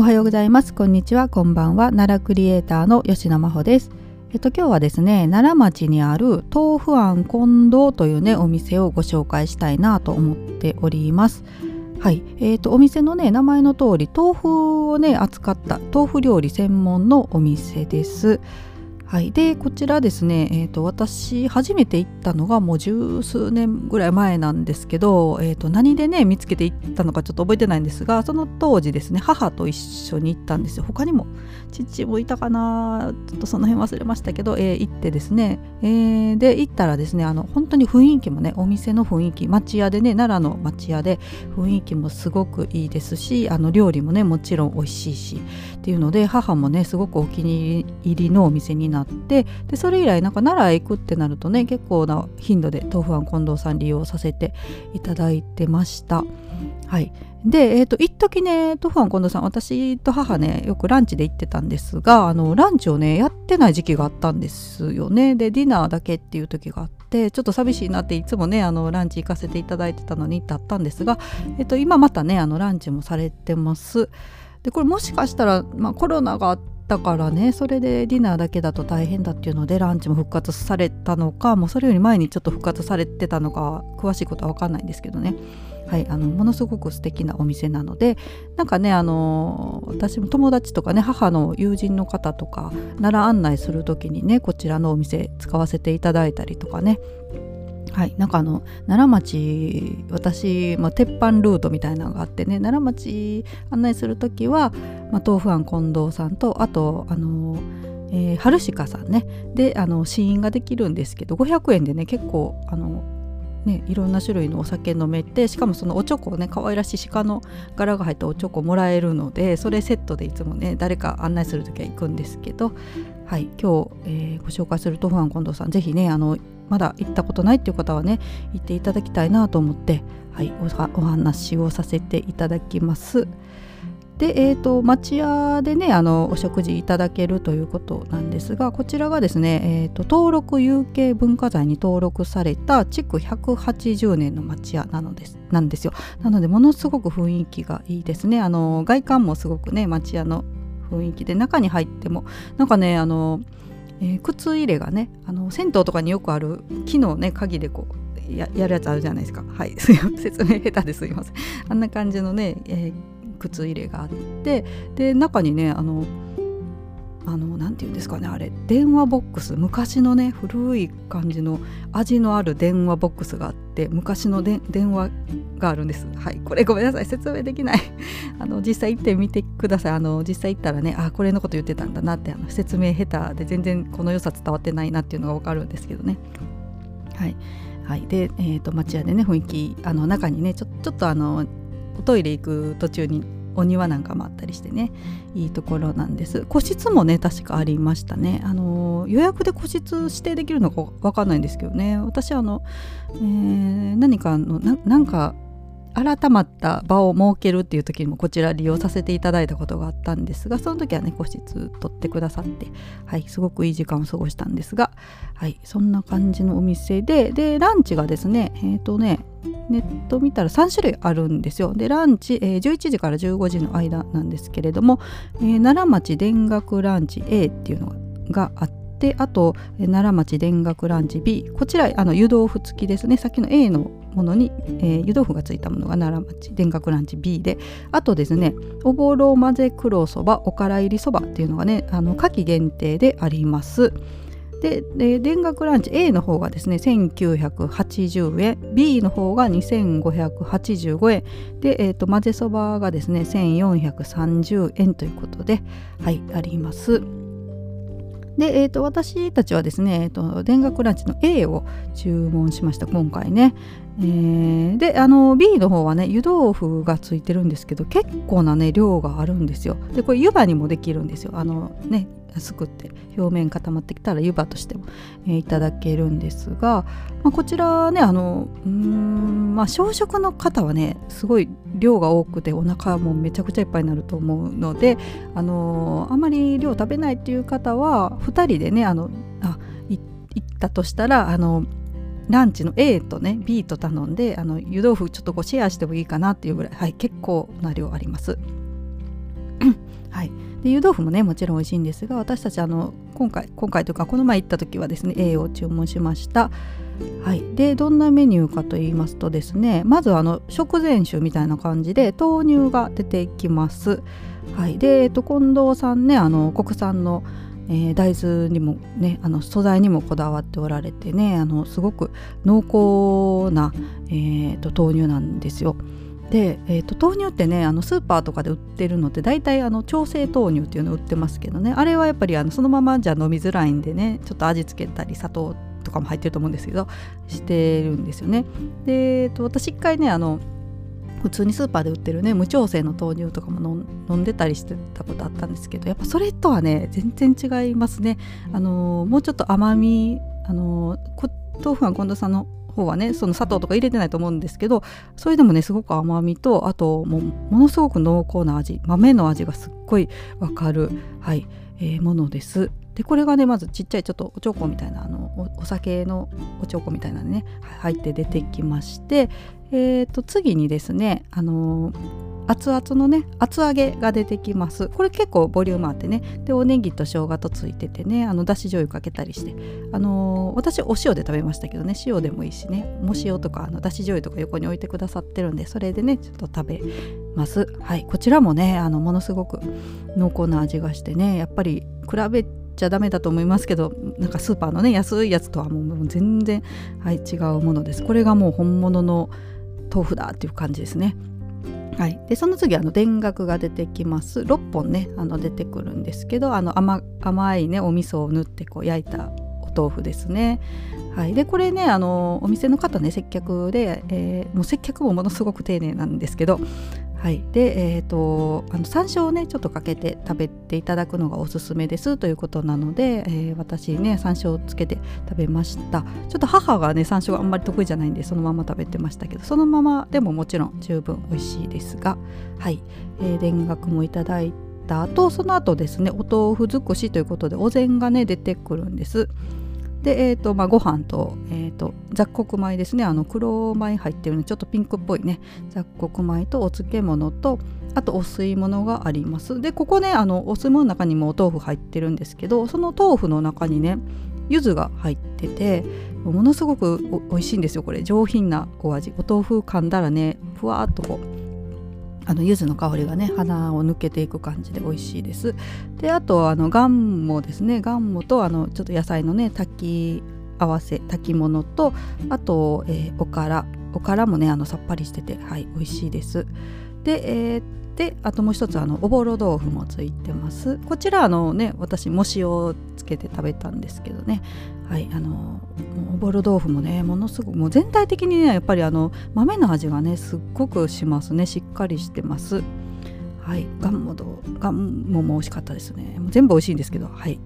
おはようございます。こんにちは。こんばんは。奈良クリエイターの吉野真帆です。えっと今日はですね奈良町にある豆腐庵近藤というねお店をご紹介したいなと思っております。はい。えーと、お店のね名前の通り豆腐をね扱った豆腐料理専門のお店です。はい、でこちらですね、えーと、私初めて行ったのがもう十数年ぐらい前なんですけど、えーと、何でね見つけて行ったのかちょっと覚えてないんですがその当時ですね母と一緒に行ったんですよ。他にも父もいたかなちょっとその辺忘れましたけど、えー、行ってですね、えー、で行ったらですねあの本当に雰囲気もねお店の雰囲気町屋でね奈良の町屋で雰囲気もすごくいいですしあの料理もねもちろん美味しいしっていうので母もねすごくお気に入りのお店になってなってでそれ以来なんか奈良へ行くってなるとね結構な頻度で豆腐庵近藤さん利用させていただいてました。はいで、えーと、一時ね豆腐庵近藤さん私と母ねよくランチで行ってたんですがあのランチをねやってない時期があったんですよねでディナーだけっていう時があってちょっと寂しいなっていつもねあのランチ行かせていただいてたのにだったんですが、えーと今またねあのランチもされてます。でこれもしかしたら、まあ、コロナがあったからねそれでディナーだけだと大変だっていうのでランチも復活されたのかもうそれより前にちょっと復活されてたのか詳しいことは分かんないんですけどね。はい、あのものすごく素敵なお店なのでなんかねあの私も友達とかね母の友人の方とか奈良案内する時にねこちらのお店使わせていただいたりとかねはい、なんかあの奈良町私、まあ、鉄板ルートみたいなのがあってね奈良町案内する時は、まあ、豆腐庵近藤さんとあとあのえー、春鹿さんね。であの試飲ができるんですけど500円でね結構あのね、いろんな種類のお酒飲めてしかもそのおちょこね可愛らしい鹿の柄が入ったおちょこもらえるのでそれセットでいつもね誰か案内する時は行くんですけど、はい、今日、えー、ご紹介する豆腐庵近藤さん是非ねあのまだ行ったことないっていう方はね行っていただきたいなと思って、はい、お話をさせていただきます。で、えーと、町屋でねあのお食事いただけるということなんですがこちらがですね、えーと、登録有形文化財に登録された築180年の町屋なのですなんですよなのでものすごく雰囲気がいいですねあの外観もすごくね町屋の雰囲気で中に入ってもなんかねあのえー、靴入れがねあの銭湯とかによくある木のね鍵でこうやるやつあるじゃないですか。はい。説明下手ですいません。あんな感じのね、えー靴入れがあってで中にねあのあのなて言うんですかねあれ電話ボックス昔のね古い感じの味のある電話ボックスがあって昔の電話があるんです。はいこれごめんなさい説明できない。あの実際行ってみてください。あの実際行ったらねあこれのこと言ってたんだなってあの説明下手で全然この良さ伝わってないなっていうのが分かるんですけどね。はいはい、で、えーと、町屋でね雰囲気あの中にねちょちょっとあのおトイレ行く途中にお庭なんかもあったりしてねいいところなんです。個室もね確かありましたね。あの予約で個室指定できるのか分かんないんですけどね。私あの、えー、何かのなんか改まった場を設けるっていう時にもこちら利用させていただいたことがあったんですがその時はね個室取ってくださってはいすごくいい時間を過ごしたんですがはいそんな感じのお店ででランチがですねえっ、ー、とねネット見たら3種類あるんですよ。でランチ、えー、11時から15時の間なんですけれども、えー、奈良町田楽ランチ A っていうのがあってであと奈良町田楽ランチ B こちらあの湯豆腐付きですね。さっきの A のものに、えー、湯豆腐がついたものが奈良町田楽ランチ B であとですねおぼろ混ぜ黒そばおから入りそばっていうのがねあの夏季限定であります。で田楽ランチ A の方がですね1980円。B の方が2585円。で、えーと、混ぜそばがですね1430円ということではいあります。で、えーと、私たちはですね、えーと、田楽ランチの A を注文しました今回ね、えー、であの B の方はね湯豆腐がついてるんですけど結構なね量があるんですよ。でこれ湯葉にもできるんですよ。あのねすくって表面固まってきたら湯葉としても、えー、いただけるんですが、まあ、こちらねあのうんまあ小食の方はねすごい量が多くてお腹もめちゃくちゃいっぱいになると思うのであのあまり量食べないっていう方は2人でねあのあ行ったとしたらあのランチの A とね B と頼んであの湯豆腐ちょっとこうシェアしてもいいかなっていうぐらい、はい、結構な量あります。はいで湯豆腐もねもちろん美味しいんですが私たちあの今回今回というかこの前行った時はですね A を注文しましたはい、でどんなメニューかと言いますとですねまずあの食前酒みたいな感じで豆乳が出てきます。はい、で、えっと、近藤さんねあの国産の、えー、大豆にもねあの素材にもこだわっておられてねあのすごく濃厚な、えーと、豆乳なんですよ。で、えーと、豆乳ってねあのスーパーとかで売ってるのって大体あの調整豆乳っていうの売ってますけどねあれはやっぱりあのそのままじゃ飲みづらいんでねちょっと味付けたり砂糖とかも入ってると思うんですけどしてるんですよね。で、えっと、私一回ねあの普通にスーパーで売ってるね無調整の豆乳とかも飲んでたりしてたことあったんですけどやっぱそれとはね全然違いますね。あのもうちょっと甘みあの豆腐は近藤さんの方はねその砂糖とか入れてないと思うんですけどそれでもねすごく甘みとあともものすごく濃厚な味豆の味がすっごいわかる、はいえー、ものです。でこれがねまずちっちゃいちょっとおちょこみたいなあのお酒のおちょこみたいなのね入って出てきましてえー、と次にですねあの熱々のね厚揚げが出てきます。これ結構ボリュームあってね。でおネギと生姜とついててねあのだし醤油かけたりして。あのー、私お塩で食べましたけどね。塩でもいいしね。も塩とかあのだし醤油とか横に置いてくださってるんでそれでねちょっと食べます。はい。こちらもねあのものすごく濃厚な味がしてねやっぱり比べちゃダメだと思いますけどなんかスーパーのね安いやつとはもう全然、はい、違うものです。これがもう本物の豆腐だっていう感じですね。はい、でその次あの田楽が出てきます。6本ねあの出てくるんですけどあの甘甘いねお味噌を塗ってこう焼いたお豆腐ですね。はい、でこれねあのお店の方ね接客で、えー、もう接客もものすごく丁寧なんですけどはい、で、えーと、あの山椒をねちょっとかけて食べていただくのがおすすめですということなので、えー、私ね山椒をつけて食べました。ちょっと母がね山椒があんまり得意じゃないんでそのまま食べてましたけどそのままでももちろん十分美味しいですが。はい、えー、田楽もいただいた後その後ですねお豆腐尽くしということでお膳がね出てくるんです。で、えーとまあ、ご飯と,、えーと、雑穀米ですね。あの黒米入ってるのちょっとピンクっぽいね。雑穀米とお漬物とあとお吸い物があります。でここねあのお吸い物の中にもお豆腐入ってるんですけどその豆腐の中にね柚子が入っててものすごくおいしいんですよこれ。上品なお味。お豆腐噛んだらねふわっとこうあの柚子の香りがね鼻を抜けていく感じで美味しいです。であとあのガンモですね。ガンモとあのちょっと野菜のね炊き合わせ炊き物とあと、えー、おから。おからもねあのさっぱりしててはい美味しいです。で、えー、であともう一つあのおぼろ豆腐もついてます。こちらあのね私も塩をつけて食べたんですけどね。はいあのおぼろ豆腐もねものすごくもう全体的にねやっぱりあの豆の味がねすっごくしますね。しっかりしてます。はいガンモドガンモも美味しかったですね。もう全部美味しいんですけどはい。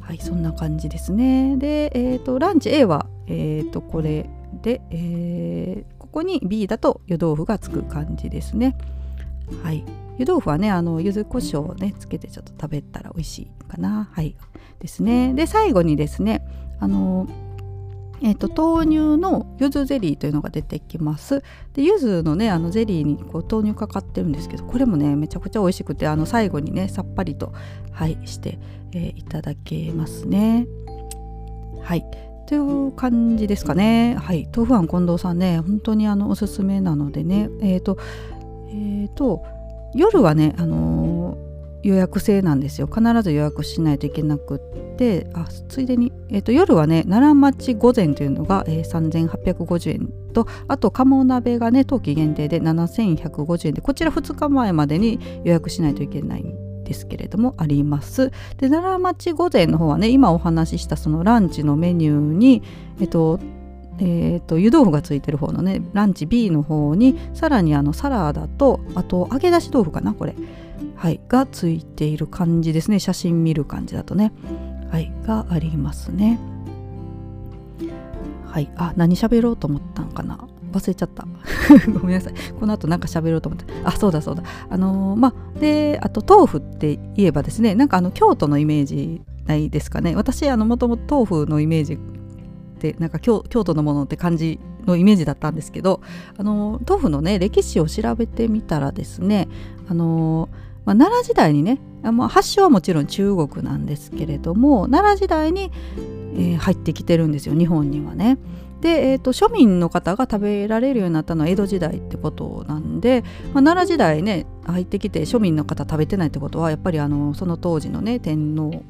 はいそんな感じですね。でえっ、ー、とランチ A はえっ、ー、とこれで、えー、ここに B だと湯豆腐がつく感じですね。はい。湯豆腐はねあの柚子胡椒をねつけてちょっと食べたら美味しいかな。はい。ですね。で最後にですねあのえーと、豆乳の柚子ゼリーというのが出てきます。で柚子のねあのゼリーにこう豆乳かかってるんですけどこれもねめちゃくちゃ美味しくてあの最後にねさっぱりとはいして、えー、いただけますね。はい。という感じですかね。はい。豆腐庵近藤さんね本当にあのおすすめなのでね。えっ、ー、とえっ、ー、と夜はねあの予約制なんですよ。必ず予約しないといけなくってあついでに、えーと、夜はね奈良町御膳というのが、えー、3850円とあと鴨鍋がね冬季限定で7150円でこちら2日前までに予約しないといけないんですけれどもあります。で奈良町御膳の方はね今お話ししたそのランチのメニューにえっ、とえーと、湯豆腐がついてる方のねランチ B の方にさらにあのサラダとあと揚げ出し豆腐かなこれ。はいがついている感じですね。写真見る感じだとね。はいがありますね。はいあ何喋ろうと思ったんかな。忘れちゃった。ごめんなさい。この後なんか喋ろうと思って。あそうだそうだ。あのー、まあであと豆腐って言えばですねなんかあの京都のイメージないですかね。私あのもともと豆腐のイメージってなんか京都のものって感じのイメージだったんですけどあの豆腐のね歴史を調べてみたらですねあの、まあ、奈良時代にねあ、発祥はもちろん中国なんですけれども奈良時代に、えー、入ってきてるんですよ日本にはね。で、えーと、庶民の方が食べられるようになったのは江戸時代ってことなんで、まあ、奈良時代ね入ってきて庶民の方食べてないってことはやっぱりあのその当時のね天皇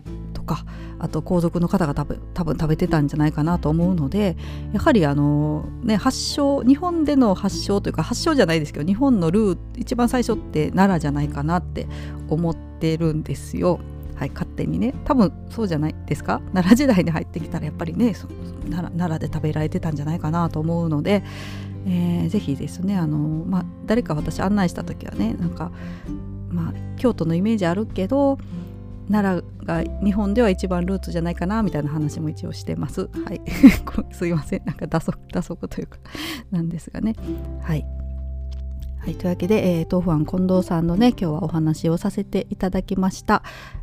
かあと皇族の方が多分多分食べてたんじゃないかなと思うのでやはりあの、ね、発祥日本での発祥というか発祥じゃないですけど日本のルー一番最初って奈良じゃないかなって思ってるんですよ。はい、勝手にね多分そうじゃないですか？奈良時代に入ってきたらやっぱりね奈良で食べられてたんじゃないかなと思うので、えー、ぜひですねあの、まあ、誰か私案内した時はねなんか、まあ、京都のイメージあるけど奈良が日本では一番ルーツじゃないかなみたいな話も一応してます。はい、すいません。なんか打足打足というか なんですがね。はい。はい、というわけで、えー、豆腐庵近藤さんのね今日はお話をさせていただきました。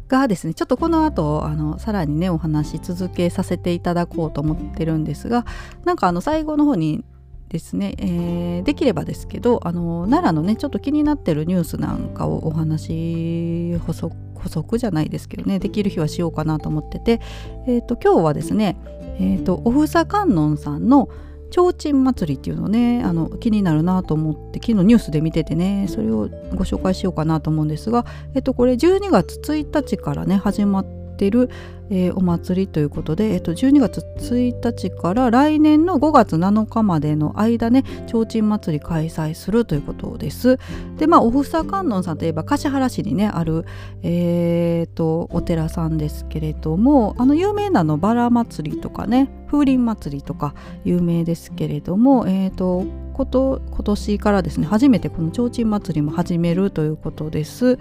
がですねちょっとこの後あのさらにねお話続けさせていただこうと思ってるんですがなんかあの最後の方にですね、えー、できればですけどあの奈良のねちょっと気になってるニュースなんかをお話補足補足じゃないですけどねできる日はしようかなと思ってて、えーと、今日はですね、えーと、おふさ観音さんの提灯祭りっていうのをねあの気になるなと思って昨日ニュースで見ててねそれをご紹介しようかなと思うんですが、えっと、これ12月1日からね始まってる、えー、お祭りということで、えっと、12月1日から来年の5月7日までの間ね提灯祭り開催するということです。でまあおふさ観音さんといえば橿原市にねある、えーと、お寺さんですけれどもあの有名なのバラ祭りとかね風鈴祭りとか有名ですけれども、えーと、こと今年からですね初めてこの提灯祭りも始めるということです。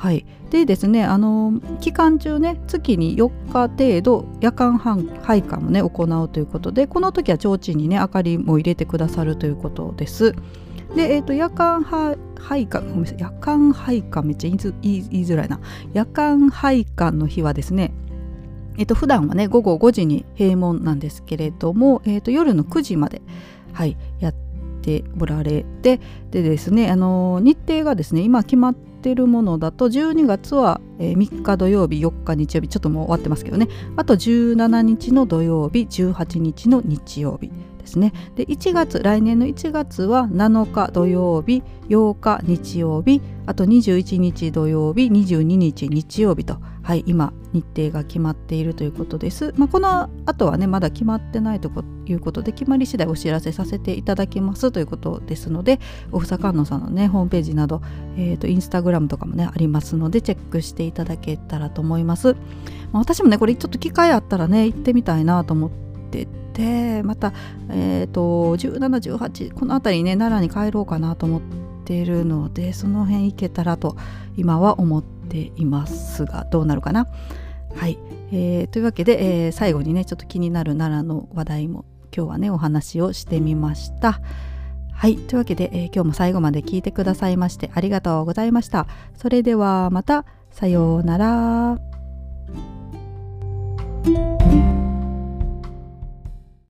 はい、でですねあの期間中ね月に4日程度夜間配管もね行うということでこの時は提灯にね明かりも入れてくださるということです。で、えーと、夜間配管ごめんなさい夜間配管めっちゃ言い言いづらいな夜間配管の日はですねえっ、ー、と普段はね午後5時に閉門なんですけれども、えーと夜の9時まで、はい、やっておられてでですねあの日程がですね今決まってってるものだと12月は、3日土曜日4日日曜日ちょっともう終わってますけどね。あと17日の土曜日18日の日曜日。ですね。で1月来年の1月は7日土曜日8日日曜日あと21日土曜日22日日曜日とはい今日程が決まっているということです、まあ、この後はねまだ決まってないということで決まり次第お知らせさせていただきますということですのでおふさ観音さんのねホームページなど、えーと、インスタグラムとかもねありますのでチェックしていただけたらと思います、まあ、私もねこれちょっと機会あったらね行ってみたいなと思ってまた、えーと、1718この辺りね奈良に帰ろうかなと思っているのでその辺行けたらと今は思っていますがどうなるかな？はい、えー、というわけで、えー、最後にねちょっと気になる奈良の話題も今日はねお話をしてみました。はいというわけで、えー、今日も最後まで聞いてくださいましてありがとうございました。それではまたさようなら。